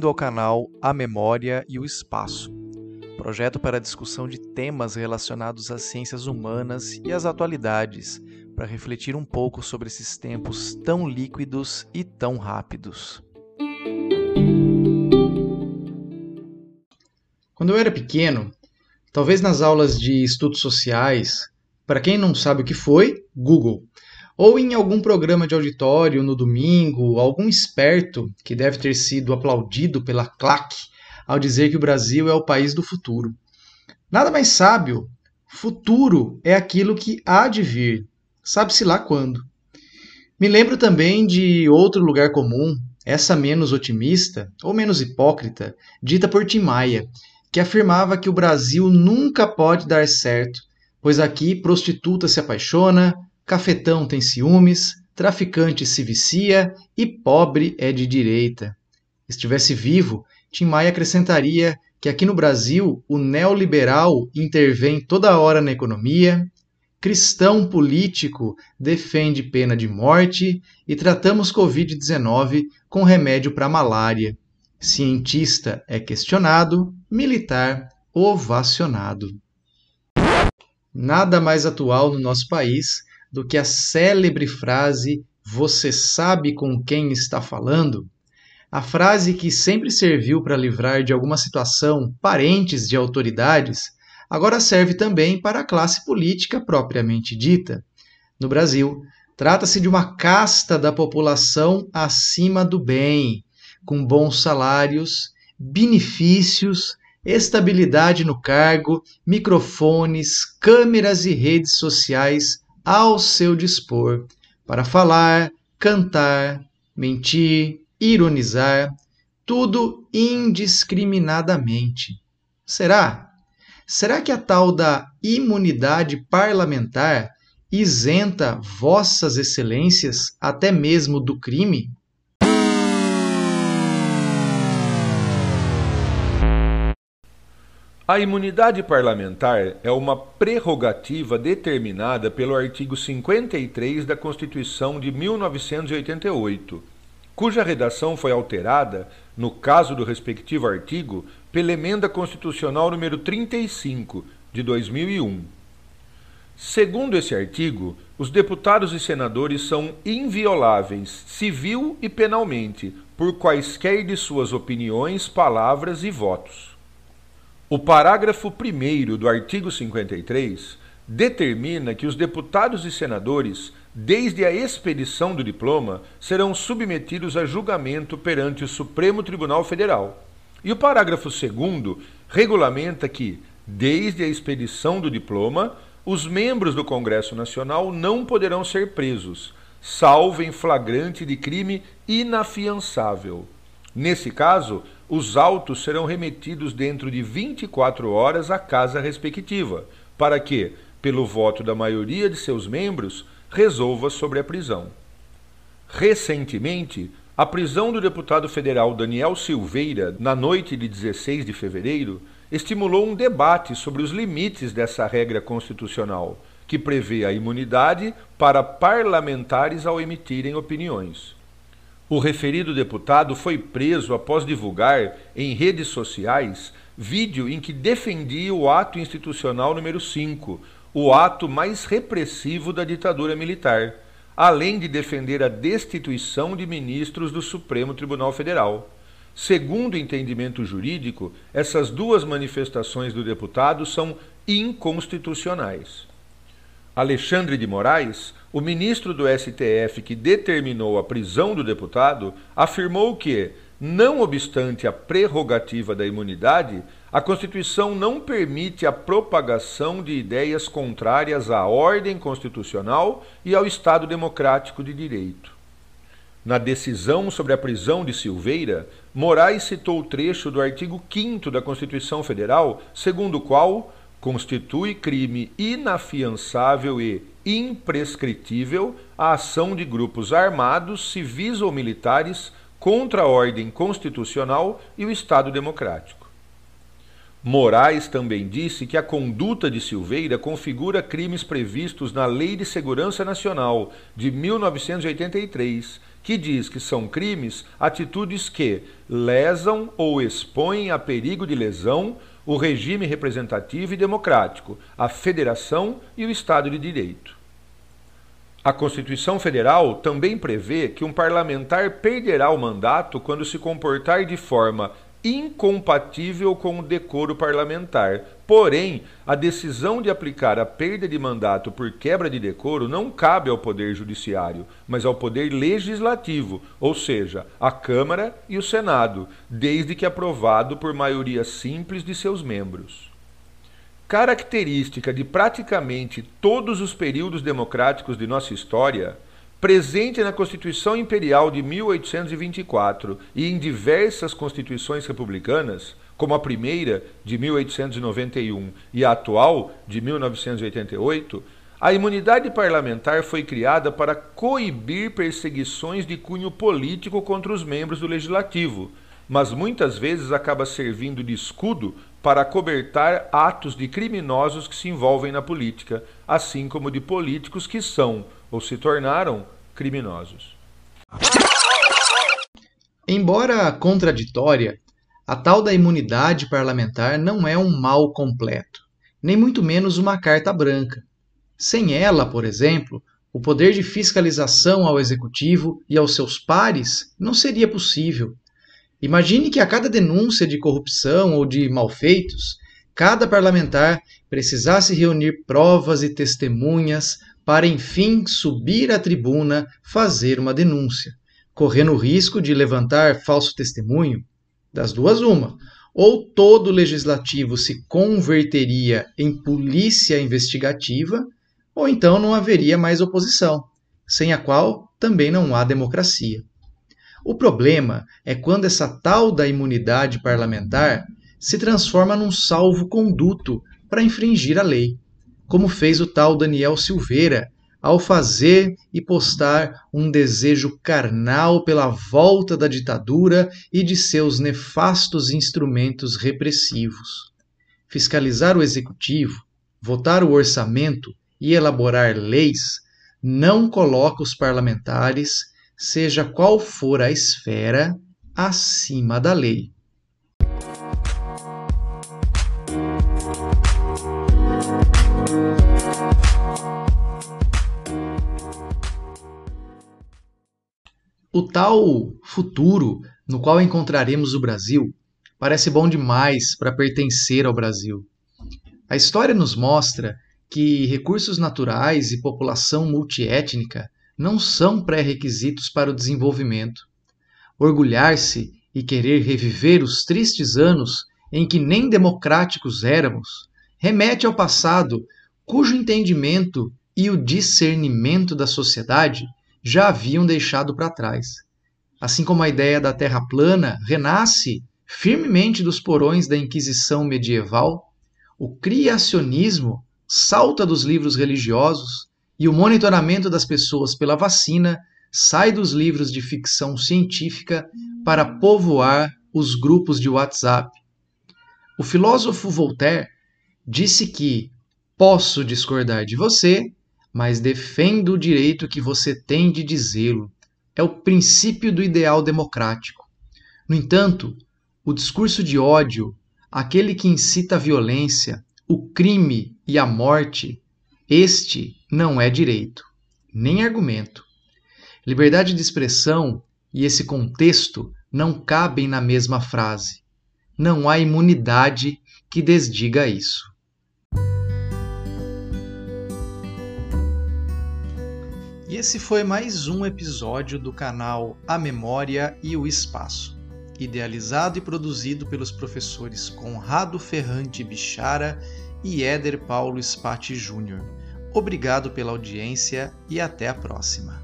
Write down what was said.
Bem-vindo ao canal A Memória e o Espaço, projeto para discussão de temas relacionados às ciências humanas e às atualidades, para refletir um pouco sobre esses tempos tão líquidos e tão rápidos. Quando eu era pequeno, talvez nas aulas de estudos sociais, para quem não sabe o que foi, Google ou em algum programa de auditório no domingo, algum esperto que deve ter sido aplaudido pela claque ao dizer que o Brasil é o país do futuro. Nada mais sábio. Futuro é aquilo que há de vir, sabe-se lá quando. Me lembro também de outro lugar comum, essa menos otimista ou menos hipócrita, dita por Tim Maia, que afirmava que o Brasil nunca pode dar certo, pois aqui prostituta se apaixona, cafetão tem ciúmes, traficante se vicia e pobre é de direita. Estivesse vivo, Tim Maia acrescentaria que aqui no Brasil o neoliberal intervém toda hora na economia, cristão político defende pena de morte e tratamos Covid-19 com remédio para malária. Cientista é questionado, militar ovacionado. Nada mais atual no nosso país do que a célebre frase Você sabe com quem está falando? A frase que sempre serviu para livrar de alguma situação parentes de autoridades, agora serve também para a classe política propriamente dita. No Brasil, trata-se de uma casta da população acima do bem, com bons salários, benefícios, estabilidade no cargo, microfones, câmeras e redes sociais ao seu dispor para falar, cantar, mentir, ironizar, tudo indiscriminadamente. Será? Será que a tal da imunidade parlamentar isenta vossas excelências até mesmo do crime? A imunidade parlamentar é uma prerrogativa determinada pelo artigo 53 da Constituição de 1988, cuja redação foi alterada, no caso do respectivo artigo, pela Emenda Constitucional número 35 de 2001. Segundo esse artigo, os deputados e senadores são invioláveis, civil e penalmente, por quaisquer de suas opiniões, palavras e votos. O parágrafo 1 do artigo 53 determina que os deputados e senadores, desde a expedição do diploma, serão submetidos a julgamento perante o Supremo Tribunal Federal. E o parágrafo 2 regulamenta que, desde a expedição do diploma, os membros do Congresso Nacional não poderão ser presos, salvo em flagrante de crime inafiançável. Nesse caso, os autos serão remetidos dentro de 24 horas à casa respectiva, para que, pelo voto da maioria de seus membros, resolva sobre a prisão. Recentemente, a prisão do deputado federal Daniel Silveira, na noite de 16 de fevereiro, estimulou um debate sobre os limites dessa regra constitucional, que prevê a imunidade para parlamentares ao emitirem opiniões. O referido deputado foi preso após divulgar em redes sociais vídeo em que defendia o ato institucional número 5, o ato mais repressivo da ditadura militar, além de defender a destituição de ministros do Supremo Tribunal Federal. Segundo o entendimento jurídico, essas duas manifestações do deputado são inconstitucionais. Alexandre de Moraes, o ministro do STF que determinou a prisão do deputado, afirmou que, não obstante a prerrogativa da imunidade, a Constituição não permite a propagação de ideias contrárias à ordem constitucional e ao Estado democrático de direito. Na decisão sobre a prisão de Silveira, Moraes citou o trecho do artigo 5 da Constituição Federal, segundo o qual constitui crime inafiançável e imprescritível a ação de grupos armados, civis ou militares contra a ordem constitucional e o Estado democrático. Moraes também disse que a conduta de Silveira configura crimes previstos na Lei de Segurança Nacional de 1983, que diz que são crimes atitudes que lesam ou expõem a perigo de lesão o regime representativo e democrático, a federação e o Estado de Direito. A Constituição Federal também prevê que um parlamentar perderá o mandato quando se comportar de forma incompatível com o decoro parlamentar. Porém, a decisão de aplicar a perda de mandato por quebra de decoro não cabe ao Poder Judiciário, mas ao Poder Legislativo, ou seja, à Câmara e o Senado, desde que aprovado por maioria simples de seus membros característica de praticamente todos os períodos democráticos de nossa história, presente na Constituição Imperial de 1824 e em diversas constituições republicanas, como a primeira de 1891 e a atual de 1988, a imunidade parlamentar foi criada para coibir perseguições de cunho político contra os membros do legislativo, mas muitas vezes acaba servindo de escudo para cobertar atos de criminosos que se envolvem na política, assim como de políticos que são ou se tornaram criminosos. Embora contraditória, a tal da imunidade parlamentar não é um mal completo, nem muito menos uma carta branca. Sem ela, por exemplo, o poder de fiscalização ao executivo e aos seus pares não seria possível, Imagine que a cada denúncia de corrupção ou de malfeitos, cada parlamentar precisasse reunir provas e testemunhas para enfim subir à tribuna fazer uma denúncia, correndo o risco de levantar falso testemunho. Das duas, uma. Ou todo o legislativo se converteria em polícia investigativa, ou então não haveria mais oposição, sem a qual também não há democracia. O problema é quando essa tal da imunidade parlamentar se transforma num salvo-conduto para infringir a lei, como fez o tal Daniel Silveira ao fazer e postar um desejo carnal pela volta da ditadura e de seus nefastos instrumentos repressivos. Fiscalizar o executivo, votar o orçamento e elaborar leis não coloca os parlamentares seja qual for a esfera, acima da lei. O tal futuro no qual encontraremos o Brasil parece bom demais para pertencer ao Brasil. A história nos mostra que recursos naturais e população multiétnica não são pré-requisitos para o desenvolvimento. Orgulhar-se e querer reviver os tristes anos em que nem democráticos éramos remete ao passado, cujo entendimento e o discernimento da sociedade já haviam deixado para trás. Assim como a ideia da Terra plana renasce firmemente dos porões da Inquisição medieval, o criacionismo salta dos livros religiosos e o monitoramento das pessoas pela vacina sai dos livros de ficção científica para povoar os grupos de WhatsApp. O filósofo Voltaire disse que posso discordar de você, mas defendo o direito que você tem de dizê-lo. É o princípio do ideal democrático. No entanto, o discurso de ódio, aquele que incita a violência, o crime e a morte, este não é direito, nem argumento. Liberdade de expressão e esse contexto não cabem na mesma frase. Não há imunidade que desdiga isso. E esse foi mais um episódio do canal A Memória e o Espaço, idealizado e produzido pelos professores Conrado Ferrante Bichara e Éder Paulo Spati Júnior Obrigado pela audiência e até a próxima.